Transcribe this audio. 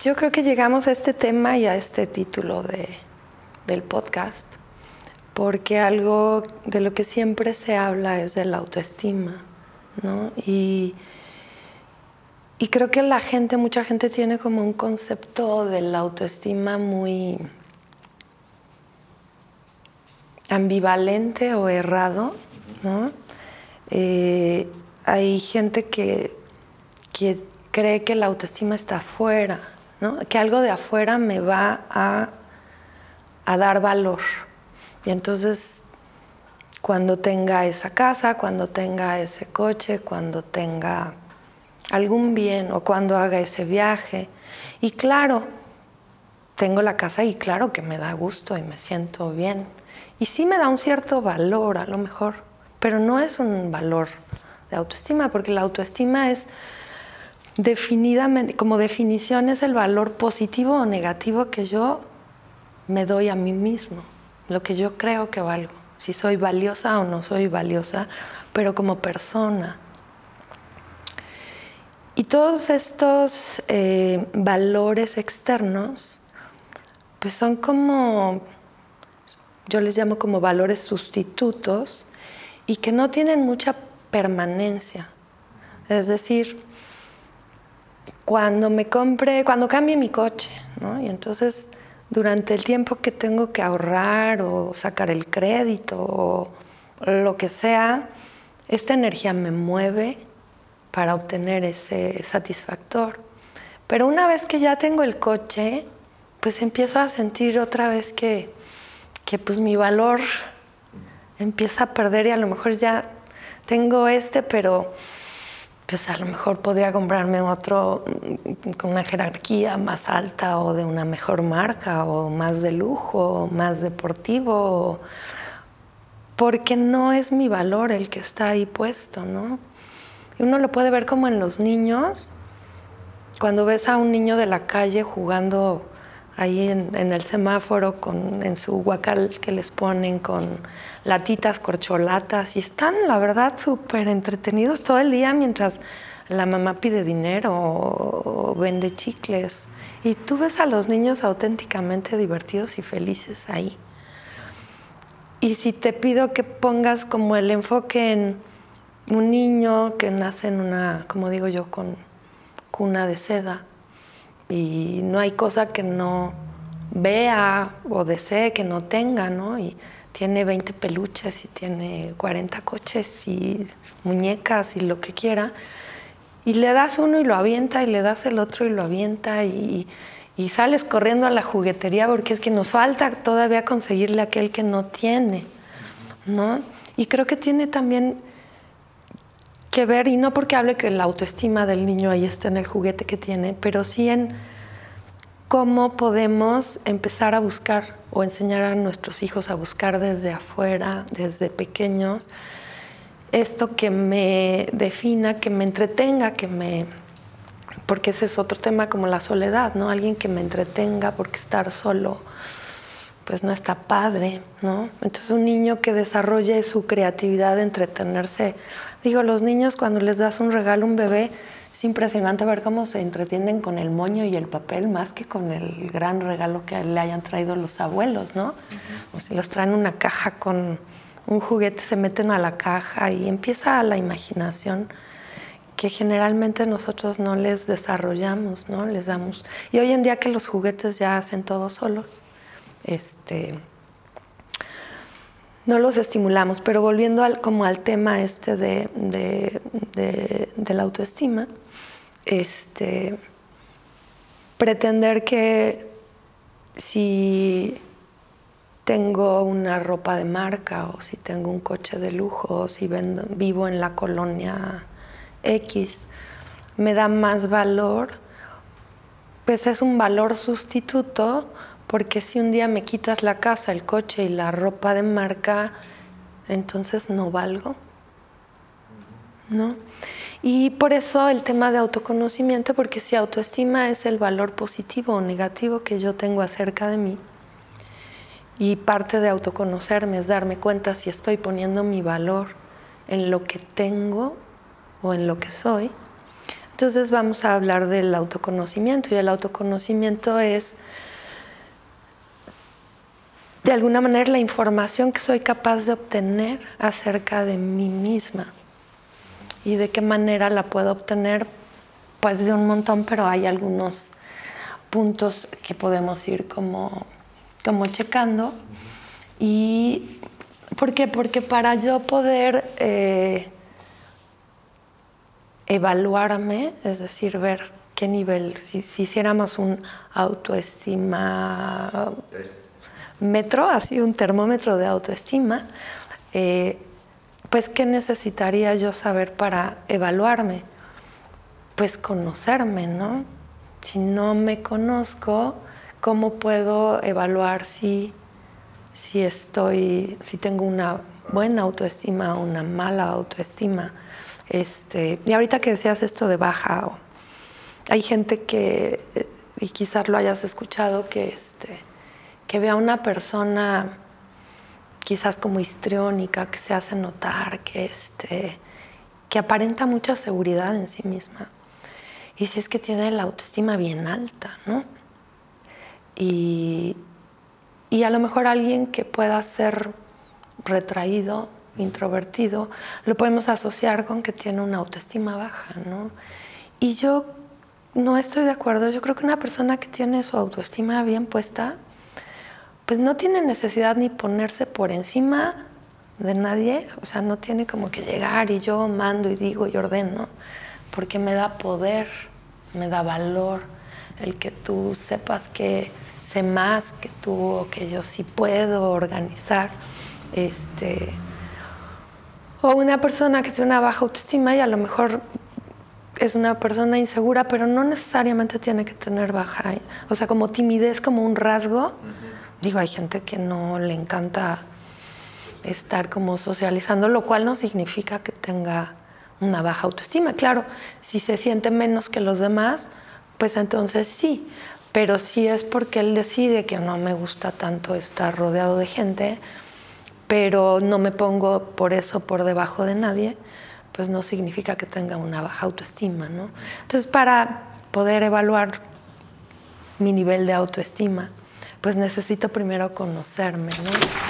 Yo creo que llegamos a este tema y a este título del podcast porque algo de lo que siempre se habla es de la autoestima, ¿no? Y, y creo que la gente, mucha gente tiene como un concepto de la autoestima muy ambivalente o errado, ¿no? Eh, hay gente que, que cree que la autoestima está afuera, que algo de afuera me va a, dar valor. Y entonces, cuando tenga esa casa, cuando tenga ese coche, cuando tenga algún bien o cuando haga ese viaje, y claro, tengo la casa y claro que me da gusto y me siento bien. Y sí me da un cierto valor a lo mejor, pero no es un valor de autoestima, porque la autoestima es definidamente, como definición es el valor positivo o negativo que yo me doy a mí mismo, lo que yo creo que valgo, si soy valiosa o no soy valiosa, pero como persona. Y todos estos eh, valores externos, pues son como, yo les llamo como valores sustitutos y que no tienen mucha permanencia. Es decir, cuando me compre, cuando cambie mi coche, ¿no? Y entonces durante el tiempo que tengo que ahorrar o sacar el crédito o lo que sea, esta energía me mueve para obtener ese satisfactor. Pero una vez que ya tengo el coche, pues empiezo a sentir otra vez que, que pues mi valor empieza a perder y a lo mejor ya tengo este, pero pues a lo mejor podría comprarme otro con una jerarquía más alta o de una mejor marca o más de lujo o más deportivo, porque no es mi valor el que está ahí puesto, ¿no? Y uno lo puede ver como en los niños, cuando ves a un niño de la calle jugando ahí en, el semáforo con, en su huacal que les ponen con latitas, corcholatas y están, la verdad, súper entretenidos todo el día mientras la mamá pide dinero o, vende chicles. Y tú ves a los niños auténticamente divertidos y felices ahí. Y si te pido que pongas como el enfoque en un niño que nace en una, como digo yo, con cuna de seda, y no hay cosa que no vea o desee que no tenga, ¿no? Y tiene 20 peluches y tiene 40 coches y muñecas y lo que quiera. Y le das uno y lo avienta y le das el otro y lo avienta y, y sales corriendo a la juguetería porque es que nos falta todavía conseguirle aquel que no tiene, ¿no? Y creo que tiene también que ver, y no porque hable que la autoestima del niño ahí está en el juguete que tiene, pero sí en cómo podemos empezar a buscar o enseñar a nuestros hijos a buscar desde afuera, desde pequeños, esto que me defina, que me entretenga, que me... Porque ese es otro tema como la soledad, ¿no? Alguien que me entretenga, porque estar solo, pues no está padre, ¿no? Entonces un niño que desarrolle su creatividad de entretenerse Digo, los niños cuando les das un regalo, un bebé, es impresionante ver cómo se entretienen con el moño y el papel más que con el gran regalo que le hayan traído los abuelos, ¿no? O si los traen una caja con un juguete, se meten a la caja y empieza la imaginación que generalmente nosotros no les desarrollamos, ¿no? Les damos. Y hoy en día que los juguetes ya hacen todo solos, este, no los estimulamos, pero volviendo al, como al tema este de, la autoestima, este, pretender que si tengo una ropa de marca o si tengo un coche de lujo o si vivo en la colonia X, me da más valor, pues es un valor sustituto porque si un día me quitas la casa, el coche y la ropa de marca, entonces no valgo. ¿No? Y por eso el tema de autoconocimiento, porque si autoestima es el valor positivo o negativo que yo tengo acerca de mí, y parte de autoconocerme es darme cuenta si estoy poniendo mi valor en lo que tengo o en lo que soy, Entonces vamos a hablar del autoconocimiento y el autoconocimiento es de alguna manera la información que soy capaz de obtener acerca de mí misma. ¿Y de qué manera la puedo obtener? Pues de un montón, pero hay algunos puntos que podemos ir como, como checando. ¿Y por qué? Porque para yo poder eh, evaluarme, es decir, ver qué nivel, si, si hiciéramos un autoestima metro, así un termómetro de autoestima, eh, pues ¿qué necesitaría yo saber para evaluarme? Pues conocerme, ¿no? Si no me conozco, ¿cómo puedo evaluar si, si estoy, si tengo una buena autoestima o una mala autoestima? Este, y ahorita que decías esto de baja, hay gente que, eh, y quizás lo hayas escuchado, que este, que ve a una persona quizás como histriónica, que se hace notar, que, este, que aparenta mucha seguridad en sí misma. Y si es que tiene la autoestima bien alta, ¿no? Y, y a lo mejor alguien que pueda ser retraído, introvertido, lo podemos asociar con que tiene una autoestima baja, ¿no? Y yo no estoy de acuerdo. Yo creo que una persona que tiene su autoestima bien puesta, pues no tiene necesidad ni ponerse por encima de nadie, o sea, no tiene como que llegar y yo mando y digo y ordeno, porque me da poder, me da valor el que tú sepas que sé más que tú o que yo sí puedo organizar. Este, o una persona que tiene una baja autoestima y a lo mejor es una persona insegura, pero no necesariamente tiene que tener baja, o sea, como timidez como un rasgo. Digo, hay gente que no le encanta estar como socializando, lo cual no significa que tenga una baja autoestima. Claro, si se siente menos que los demás, pues entonces sí, pero si es porque él decide que no me gusta tanto estar rodeado de gente, pero no me pongo por eso por debajo de nadie, pues no significa que tenga una baja autoestima, ¿no? Entonces, para poder evaluar mi nivel de autoestima, pues necesito primero conocerme, ¿no?